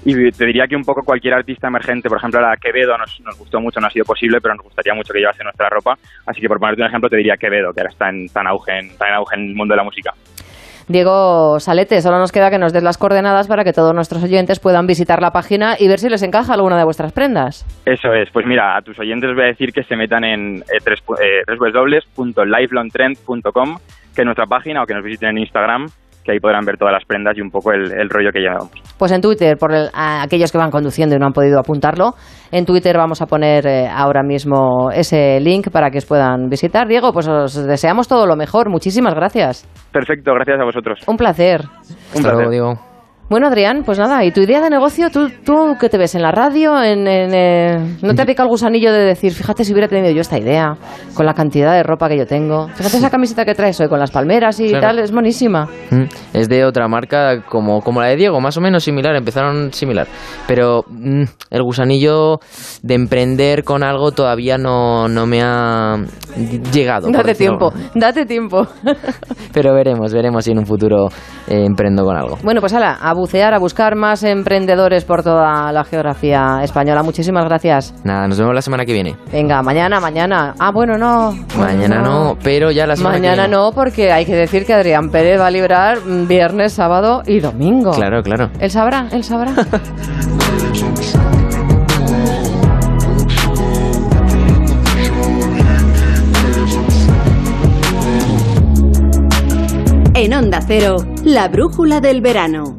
Y te diría que un poco cualquier artista emergente, por ejemplo, la Quevedo nos, nos gustó mucho, no ha sido posible, pero nos gustaría mucho que llevase nuestra ropa. Así que por ponerte un ejemplo, te diría Quevedo, que ahora está en tan auge, en, tan auge en el mundo de la música. Diego Salete, solo nos queda que nos des las coordenadas para que todos nuestros oyentes puedan visitar la página y ver si les encaja alguna de vuestras prendas. Eso es, pues mira, a tus oyentes les voy a decir que se metan en eh, tres eh, www.lifelongtrend.com, que es nuestra página, o que nos visiten en Instagram, que ahí podrán ver todas las prendas y un poco el, el rollo que llevamos. Pues en Twitter, por el- a aquellos que van conduciendo y no han podido apuntarlo, en Twitter vamos a poner eh, ahora mismo ese link para que os puedan visitar. Diego, pues os deseamos todo lo mejor. Muchísimas gracias. Perfecto, gracias a vosotros. Un placer. Un placer. Bueno, Adrián, pues nada, ¿y tu idea de negocio? ¿Tú, tú qué te ves en la radio? ¿En, en, eh, ¿No te ha picado el gusanillo de decir, fíjate si hubiera tenido yo esta idea, con la cantidad de ropa que yo tengo? Fíjate esa camiseta que traes hoy con las palmeras y Claro. tal, es buenísima. Mm, Es de otra marca como, como la de Diego, más o menos similar, empezaron similar. Pero mm, el gusanillo de emprender con algo todavía no, no me ha llegado. Date tiempo, date tiempo. Pero veremos, veremos si en un futuro eh, emprendo con algo. Bueno, pues ala, a bucear, a buscar más emprendedores por toda la geografía española. Muchísimas gracias. Nada, nos vemos la semana que viene. Venga, mañana, mañana. Ah, bueno, no. Mañana no, pero ya la semana que Mañana viene. no, porque hay que decir que Adrián Pérez va a librar viernes, sábado y domingo. Claro, claro. Él sabrá, él sabrá. En Onda Cero, la brújula del verano.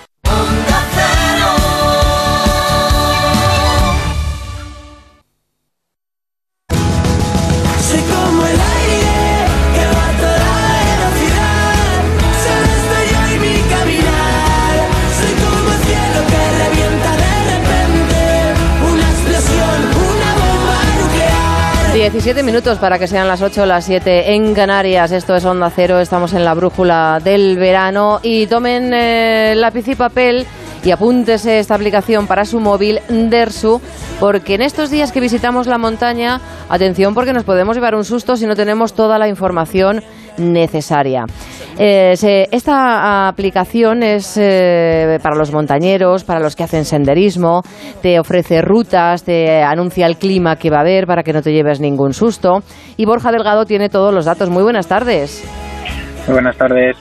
17 minutos para que sean las 8 o las 7 en Canarias. Esto es Onda Cero, estamos en la brújula del verano. Y tomen eh, lápiz y papel y apúntese esta aplicación para su móvil Dersu, porque en estos días que visitamos la montaña, atención porque nos podemos llevar un susto si no tenemos toda la información necesaria. Eh, se- esta aplicación es eh, para los montañeros, para los que hacen senderismo, te ofrece rutas, te anuncia el clima que va a haber para que no te lleves ningún susto. Y Borja Delgado tiene todos los datos. Muy buenas tardes. Muy buenas tardes.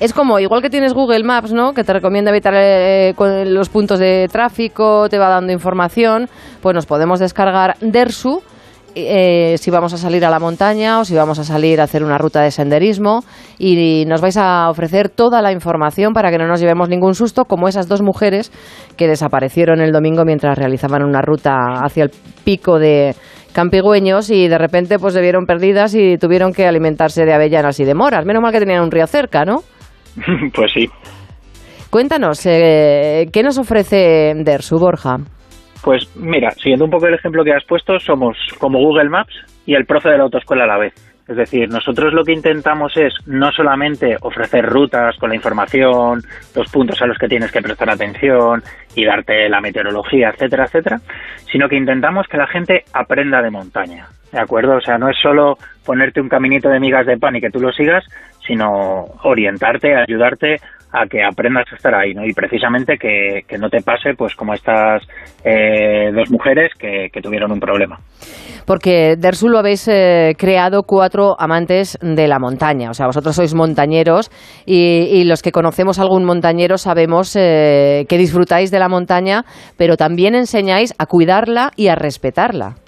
Es como, igual que tienes Google Maps, ¿no? Que te recomienda evitar eh, los puntos de tráfico, te va dando información, pues nos podemos descargar Dersu. Eh, si vamos a salir a la montaña o si vamos a salir a hacer una ruta de senderismo y nos vais a ofrecer toda la información para que no nos llevemos ningún susto, como esas dos mujeres que desaparecieron el domingo mientras realizaban una ruta hacia el pico de Campigüeños y de repente pues se vieron perdidas y tuvieron que alimentarse de avellanas y de moras. Menos mal que tenían un río cerca, ¿no? pues sí. Cuéntanos, eh, ¿qué nos ofrece Dersu, Borja? Pues mira, siguiendo un poco el ejemplo que has puesto, somos como Google Maps y el profe de la autoescuela a la vez. Es decir, nosotros lo que intentamos es no solamente ofrecer rutas con la información, los puntos a los que tienes que prestar atención y darte la meteorología, etcétera, etcétera, sino que intentamos que la gente aprenda de montaña. ¿De acuerdo? O sea, no es solo ponerte un caminito de migas de pan y que tú lo sigas, sino orientarte, ayudarte a que aprendas a estar ahí, ¿no? Y precisamente que, que no te pase, pues como estas eh, dos mujeres que, tuvieron un problema. Porque Dersu lo habéis eh, creado cuatro amantes de la montaña. O sea, vosotros sois montañeros y, y los que conocemos algún montañero sabemos eh, que disfrutáis de la montaña, pero también enseñáis a cuidarla y a respetarla.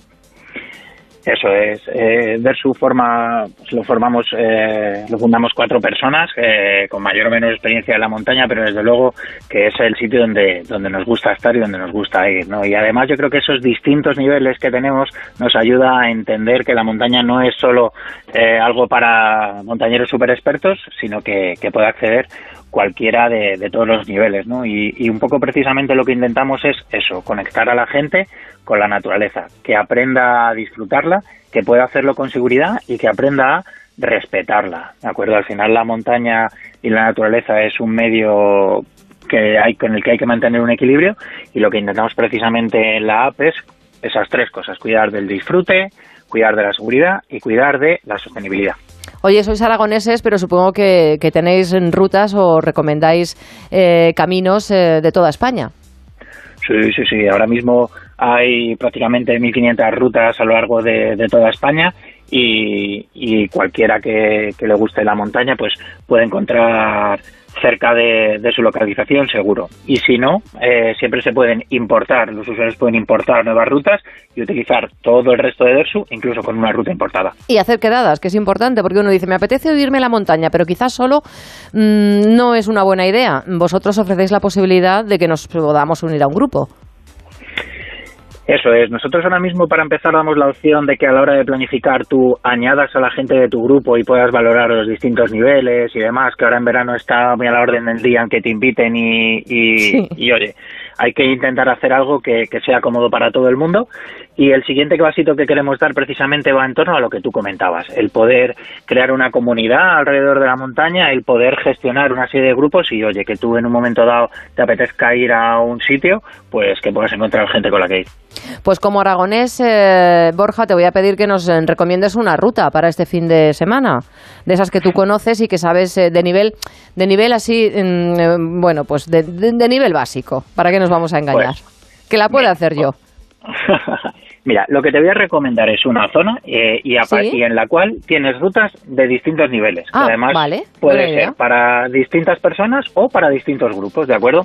Eso es. Eh, Versu forma, pues lo formamos, eh, lo fundamos cuatro personas eh, con mayor o menor experiencia en la montaña, pero desde luego que es el sitio donde, donde nos gusta estar y donde nos gusta ir, ¿no? Y además yo creo que esos distintos niveles que tenemos nos ayuda a entender que la montaña no es solo eh, algo para montañeros super expertos, sino que, que puede acceder cualquiera de, todos los niveles, ¿no? Y, y un poco precisamente lo que intentamos es eso, conectar a la gente con la naturaleza, que aprenda a disfrutarla, que pueda hacerlo con seguridad y que aprenda a respetarla, ¿de acuerdo? Al final la montaña y la naturaleza es un medio que hay con el que hay que mantener un equilibrio y lo que intentamos precisamente en la app es esas tres cosas, cuidar del disfrute, cuidar de la seguridad y cuidar de la sostenibilidad. Oye, sois aragoneses, pero supongo que, tenéis rutas o recomendáis eh, caminos eh, de toda España. Sí, sí, sí. Ahora mismo hay prácticamente 1.500 rutas a lo largo de, toda España y, y cualquiera que, que, le guste la montaña pues puede encontrar cerca de, su localización seguro. Y si no, eh, siempre se pueden importar, los usuarios pueden importar nuevas rutas y utilizar todo el resto de Dersu, incluso con una ruta importada. Y hacer quedadas, que es importante, porque uno dice, me apetece irme a la montaña, pero quizás solo mmm, no es una buena idea. Vosotros ofrecéis la posibilidad de que nos podamos unir a un grupo. Eso es. Nosotros ahora mismo, para empezar, damos la opción de que a la hora de planificar tú añadas a la gente de tu grupo y puedas valorar los distintos niveles y demás, que ahora en verano está muy a la orden del día en que te inviten y, y, sí. y oye, hay que intentar hacer algo que, que, sea cómodo para todo el mundo. Y el siguiente vasito que queremos dar precisamente va en torno a lo que tú comentabas, el poder crear una comunidad alrededor de la montaña, el poder gestionar una serie de grupos y oye, que tú en un momento dado te apetezca ir a un sitio, pues que puedas encontrar gente con la que ir. Pues como aragonés, eh, Borja, te voy a pedir que nos recomiendes una ruta para este fin de semana, de esas que tú conoces y que sabes eh, de nivel, de nivel así, eh, bueno, pues de, de, de, nivel básico, ¿para qué nos vamos a engañar? Pues, que la pueda hacer yo. Mira, lo que te voy a recomendar es una zona eh, y, ¿Sí? y, en la cual tienes rutas de distintos niveles. Ah, que además vale. puede ser para distintas personas o para distintos grupos, ¿de acuerdo?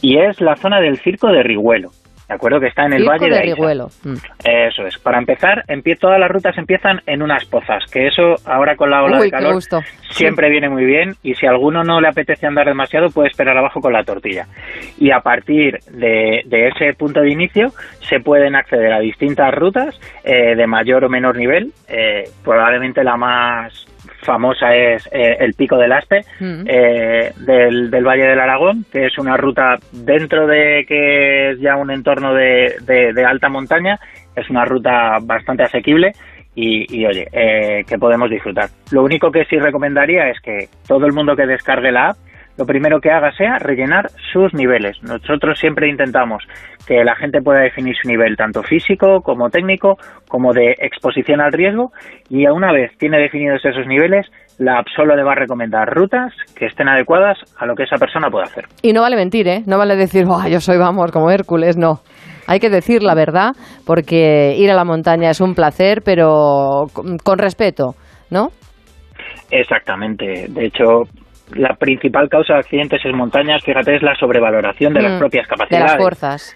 Y es la zona del Circo de Riguelo. ¿De acuerdo? Que está en el Circo Valle de, de Riguelo. Mm. Eso es. Para empezar, empie todas las rutas empiezan en unas pozas, que eso ahora con la ola Uy, de calor siempre sí. viene muy bien y si a alguno no le apetece andar demasiado puede esperar abajo con la tortilla. Y a partir de, de ese punto de inicio se pueden acceder a distintas rutas eh, de mayor o menor nivel. Eh, probablemente la más famosa es eh, el Pico del Aspe mm. eh, del, del, Valle del Aragón, que es una ruta dentro de que es ya un entorno de, de, de alta montaña, es una ruta bastante asequible y, y oye, eh, que podemos disfrutar. Lo único que sí recomendaría es que todo el mundo que descargue la app lo primero que haga sea rellenar sus niveles. Nosotros siempre intentamos que la gente pueda definir su nivel tanto físico como técnico, como de exposición al riesgo, y una vez tiene definidos esos niveles, la app solo le va a recomendar rutas que estén adecuadas a lo que esa persona puede hacer. Y no vale mentir, ¿eh? No vale decir, oh, yo soy, vamos, como Hércules, no. Hay que decir la verdad, porque ir a la montaña es un placer, pero con, con respeto, ¿no? Exactamente. De hecho, la principal causa de accidentes en montañas, fíjate, es la sobrevaloración de mm, las propias capacidades. De las fuerzas.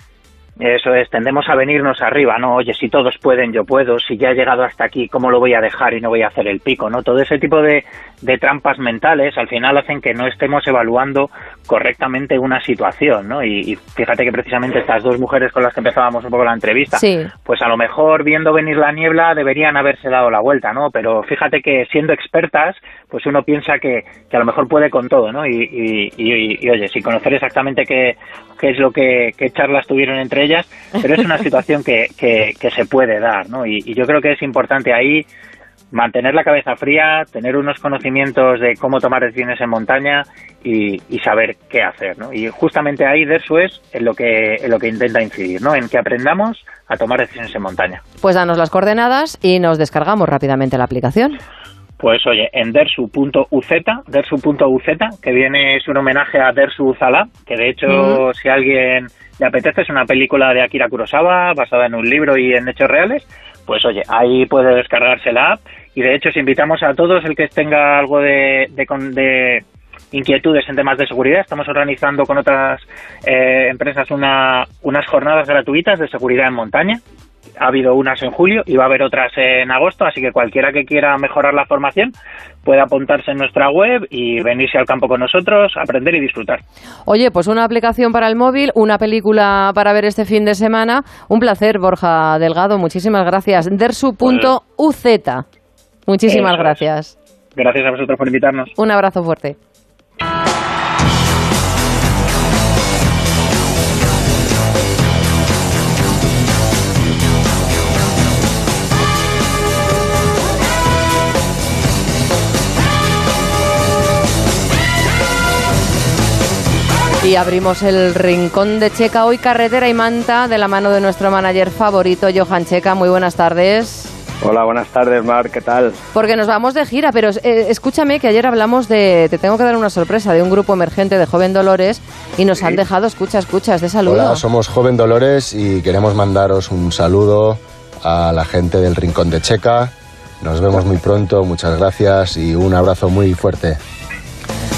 Eso es, tendemos a venirnos arriba, ¿no? Oye, si todos pueden, yo puedo, si ya he llegado hasta aquí, ¿cómo lo voy a dejar y no voy a hacer el pico, ¿no? Todo ese tipo de, de trampas mentales al final hacen que no estemos evaluando correctamente una situación, ¿no? Y, y fíjate que precisamente estas dos mujeres con las que empezábamos un poco la entrevista, Sí. pues a lo mejor viendo venir la niebla deberían haberse dado la vuelta, ¿no? Pero fíjate que siendo expertas, pues uno piensa que, que a lo mejor puede con todo, ¿no? Y, y, y- y, oye, sin conocer exactamente qué, qué es lo que qué charlas tuvieron entre ellas, pero es una situación que, que, que se puede dar, ¿no? Y yo creo que es importante ahí mantener la cabeza fría, tener unos conocimientos de cómo tomar decisiones en montaña y, y saber qué hacer, ¿no? Y justamente ahí Dersu es en lo que en lo que intenta incidir, ¿no? En que aprendamos a tomar decisiones en montaña. Pues danos las coordenadas y nos descargamos rápidamente la aplicación. Pues oye, en dersu.uz, dersu.uz, que viene es un homenaje a Dersu Uzala, que de hecho, si a alguien le apetece, es una película de Akira Kurosawa basada en un libro y en hechos reales, pues oye, ahí puede descargarse la app y de hecho, si invitamos a todos el que tenga algo de, de, de inquietudes en temas de seguridad, estamos organizando con otras eh, empresas una, unas jornadas gratuitas de seguridad en montaña ha habido unas en julio y va a haber otras en agosto, así que cualquiera que quiera mejorar la formación puede apuntarse en nuestra web y venirse al campo con nosotros, aprender y disfrutar. Oye, pues una aplicación para el móvil, una película para ver este fin de semana. Un placer, Borja Delgado. Muchísimas gracias. Dersu.uz. Muchísimas Eso es. gracias. Gracias a vosotros por invitarnos. Un abrazo fuerte. Y abrimos el rincón de Checa hoy, carretera y manta, de la mano de nuestro manager favorito, Johan Checa. Muy buenas tardes. Hola, buenas tardes, Mar, ¿qué tal? Porque nos vamos de gira, pero eh, escúchame que ayer hablamos de, te tengo que dar una sorpresa, de un grupo emergente de Joven Dolores y nos han dejado, escucha, escucha, este saludo. Hola, somos Joven Dolores y queremos mandaros un saludo a la gente del Rincón de Checa. Nos vemos muy pronto, muchas gracias y un abrazo muy fuerte.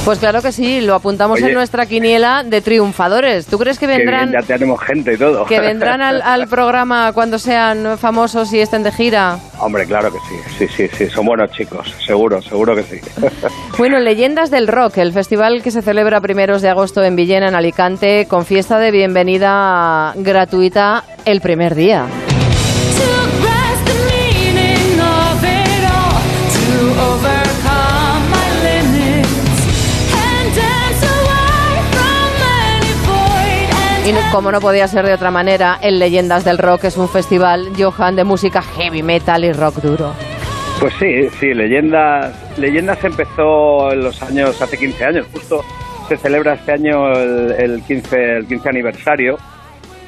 Pues claro que sí, lo apuntamos Oye. en nuestra quiniela de triunfadores. ¿Tú crees que vendrán, bien, ya tenemos gente y todo. que vendrán al, al programa cuando sean famosos y estén de gira? Hombre, claro que sí, sí, sí, sí, son buenos chicos, seguro, seguro que sí. Bueno, Leyendas del Rock, el festival que se celebra primeros de agosto en Villena, en Alicante, con fiesta de bienvenida gratuita el primer día. Y como no podía ser de otra manera, el Leyendas del Rock es un festival, Johan, de música heavy metal y rock duro. Pues sí, sí, Leyendas, Leyendas empezó en los años, hace 15 años, justo se celebra este año el, el 15, el 15 aniversario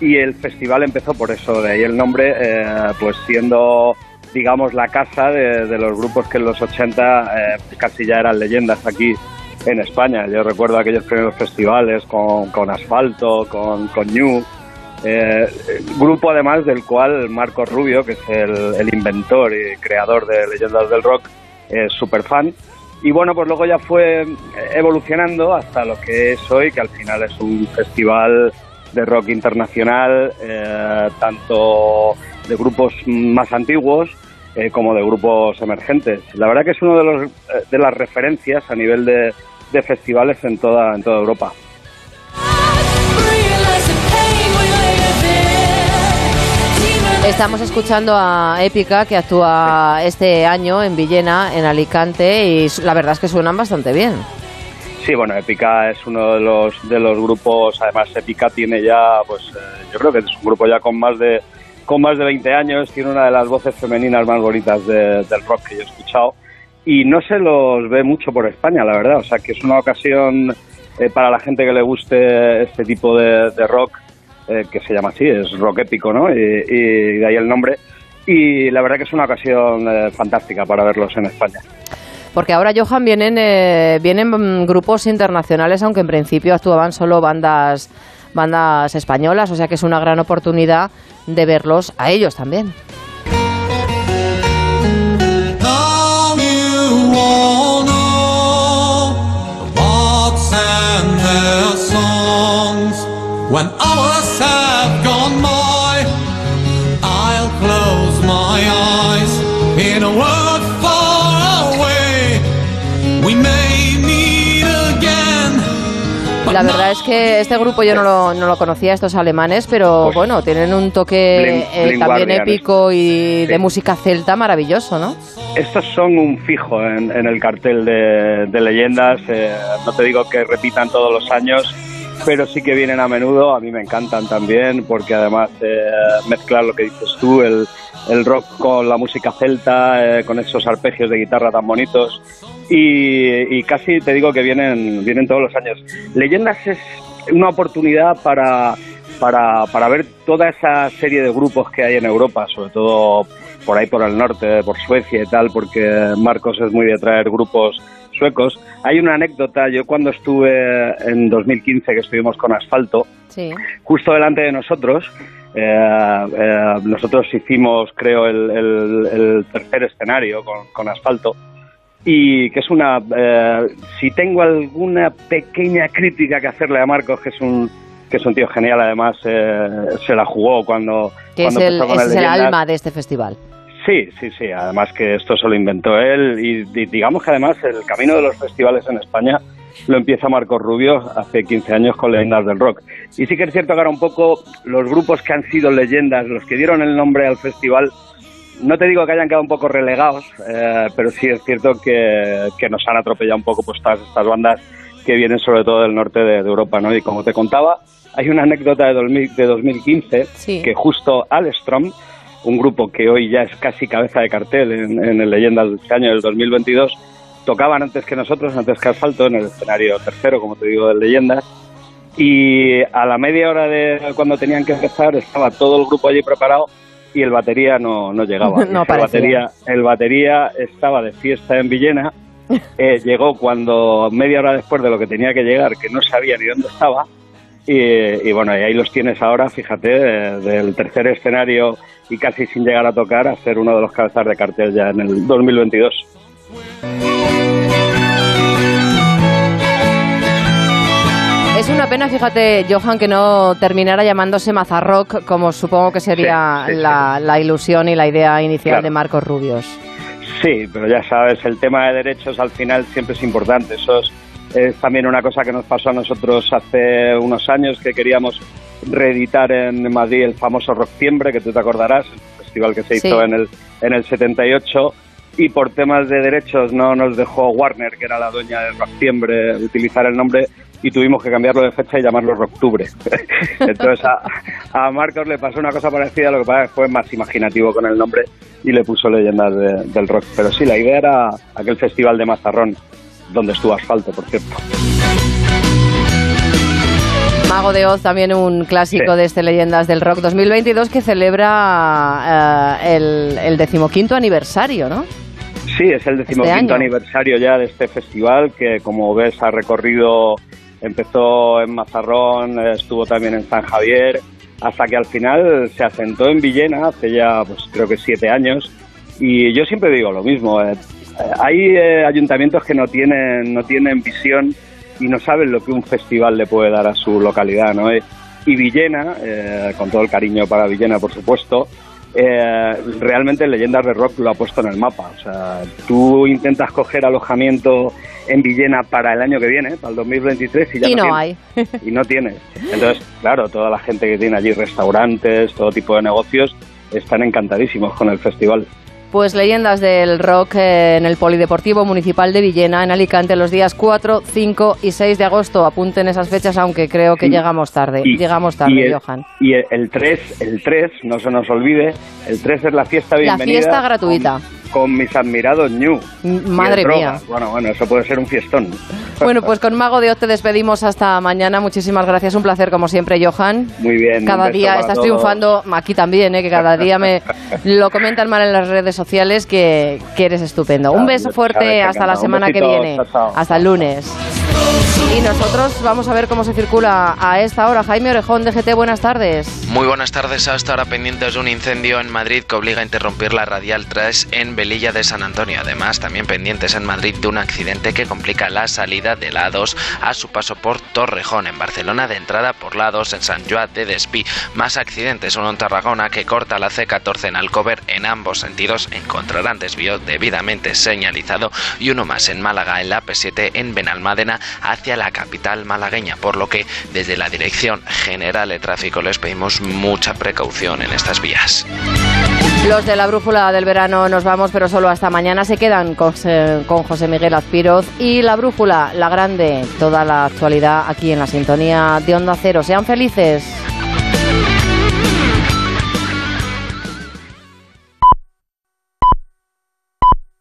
y el festival empezó por eso, de ahí el nombre, eh, pues siendo, digamos, la casa de, de los grupos que en los 80 eh, casi ya eran leyendas aquí en España. Yo recuerdo aquellos primeros festivales con, con Asfalto, con, con New, eh, grupo además del cual Marcos Rubio, que es el, el inventor y creador de Leyendas del Rock, es súper fan. Y bueno, pues luego ya fue evolucionando hasta lo que es hoy, que al final es un festival de rock internacional, eh, tanto de grupos más antiguos eh, como de grupos emergentes. La verdad que es uno de, los, eh, de las referencias a nivel de, de festivales en toda, en toda Europa. Estamos escuchando a Épica, que actúa este año en Villena, en Alicante, y la verdad es que suenan bastante bien. Sí, bueno, Épica es uno de los de los grupos, además Épica tiene ya, pues eh, yo creo que es un grupo ya con más de con más de 20 años, tiene una de las voces femeninas más bonitas de- del rock que yo he escuchado y no se los ve mucho por España, la verdad, o sea que es una ocasión eh, para la gente que le guste este tipo de, rock, eh, que se llama así, es rock épico, ¿no? Y, y de ahí el nombre. Y la verdad que es una ocasión eh, fantástica para verlos en España. Porque ahora, Johan, vienen, eh, vienen mm, grupos internacionales, aunque en principio actuaban solo bandas, bandas españolas, o sea que es una gran oportunidad de verlos a ellos también. Corona, what's and their songs. When have gone by, I'll close my eyes in a world. La verdad es que este grupo yo no lo, no lo conocía, estos alemanes, pero bueno, tienen un toque eh, también épico y de música celta maravilloso, ¿no? Estos son un fijo en, en el cartel de, de leyendas. eh, no te digo que repitan todos los años, pero sí que vienen a menudo. A mí me encantan también porque además eh, mezclan lo que dices tú, el, el rock con la música celta, eh, con esos arpegios de guitarra tan bonitos. Y, y casi te digo que vienen, vienen todos los años. Leyendas es una oportunidad para, para, para ver toda esa serie de grupos que hay en Europa, sobre todo por ahí por el norte, por Suecia y tal, porque Marcos es muy de traer grupos suecos. Hay una anécdota, yo cuando estuve en 2015, que estuvimos con Asfalto, Sí. justo delante de nosotros, eh, eh, nosotros hicimos, creo, el, el- el tercer escenario con, con Asfalto, y que es una... eh, si tengo alguna pequeña crítica que hacerle a Marcos, que es un que es un tío genial, además eh, se la jugó cuando, Que es cuando el, empezó con ese es el alma de este festival. Sí, sí, sí. Además que esto se lo inventó él y di- digamos que además el camino de los festivales en España lo empieza Marcos Rubio hace 15 años con Leyendas del Rock. Y sí que es cierto que ahora un poco los grupos que han sido leyendas, los que dieron el nombre al festival, no te digo que hayan quedado un poco relegados, eh, pero sí es cierto que, que nos han atropellado un poco pues todas estas bandas que vienen sobre todo del norte de, de Europa, ¿no? Y como te contaba, hay una anécdota de, 2000 de 2015 que justo Alstrom, un grupo que hoy ya es casi cabeza de cartel en, en el Leyenda de este año del 2022, tocaban antes que nosotros, antes que Asfalto, en el escenario tercero, como te digo, de Leyendas. Y a la media hora de cuando tenían que empezar estaba todo el grupo allí preparado y el batería no, no llegaba. No el, batería, el batería estaba de fiesta en Villena. eh, llegó cuando media hora después de lo que tenía que llegar, que no sabía ni dónde estaba. Y, y bueno, y ahí los tienes ahora, fíjate, eh, del tercer escenario y casi sin llegar a tocar a ser uno de los cabezas de cartel ya en el 2022. Es una pena, fíjate, Johan, que no terminara llamándose Mazarrock, como supongo que sería Sí, sí, sí. la, ilusión y la idea inicial Claro. de Marcos Rubios. Sí, pero ya sabes, el tema de derechos al final siempre es importante. Eso es, es también una cosa que nos pasó a nosotros hace unos años, que queríamos reeditar en Madrid el famoso Rocktiembre, que tú te acordarás, el festival que se hizo en el, en el 78, y por temas de derechos no nos dejó Warner, que era la dueña del Rocktiembre, utilizar el nombre y tuvimos que cambiarlo de fecha y llamarlo Rocktubre. Entonces a, a Marcos le pasó una cosa parecida, lo que pasa es que fue más imaginativo con el nombre y le puso leyendas de- del rock. Pero sí, la idea era aquel festival de Mazarrón, donde estuvo asfalto, por cierto. Mago de Oz, también un clásico Sí. de este Leyendas del Rock 2022 que celebra eh, el, el decimoquinto aniversario, ¿no? Sí, es el decimoquinto año. aniversario ya de este festival que, como ves, ha recorrido, empezó en Mazarrón, estuvo también en San Javier, hasta que al final se asentó en Villena hace ya, pues creo que siete años. Y yo siempre digo lo mismo, eh, eh, hay eh, ayuntamientos que no tienen, no tienen visión y no saben lo que un festival le puede dar a su localidad, ¿no? Y Villena, eh, con todo el cariño para Villena, por supuesto, eh, realmente Leyendas de Rock lo ha puesto en el mapa. O sea, tú intentas coger alojamiento en Villena para el año que viene, para el 2023, y ya Y no tienes. Y no tienes. Entonces, claro, toda la gente que tiene allí restaurantes, todo tipo de negocios, están encantadísimos con el festival. Pues Leyendas del Rock eh, en el Polideportivo Municipal de Villena, en Alicante, los días 4, 5 y 6 de agosto. Apunten esas fechas, aunque creo que Sí. llegamos tarde. Y- llegamos tarde, y el, Johan. Y el- el 3, el 3, no se nos olvide, el 3 es la fiesta La bienvenida. fiesta gratuita. Con, con mis admirados New. Madre mía. Bueno, bueno, eso puede ser un fiestón. Bueno, pues con Mago de Oz te despedimos hasta mañana. Muchísimas gracias. Un placer, como siempre, Johan. Muy bien. Cada día estás todos. triunfando, aquí también, ¿eh? que cada día me lo comentan mal en las redes sociales, que, que eres estupendo. Un beso fuerte, hasta la semana que viene. Hasta el lunes. Y nosotros vamos a ver cómo se circula a esta hora. Jaime Orejón de GT, buenas tardes. Muy buenas tardes. Hasta ahora pendientes de un incendio en Madrid que obliga a interrumpir la radial 3 en Velilla de San Antonio. Además, también pendientes en Madrid de un accidente que complica la salida de la A2 a su paso por Torrejón. En Barcelona, de entrada por la A2 en San Joan de Despí. Más accidentes. Uno en Tarragona que corta la C14 en Alcover. En ambos sentidos encontrarán desvío debidamente señalizado. Y uno más en Málaga, en la P7 en Benalmádena la capital malagueña, por lo que desde la Dirección General de Tráfico les pedimos mucha precaución en estas vías. Los de la brújula del verano nos vamos, pero solo hasta mañana se quedan con, con José Miguel Azpiroz y la brújula, la grande, toda la actualidad aquí en la sintonía de Onda Cero. Sean felices.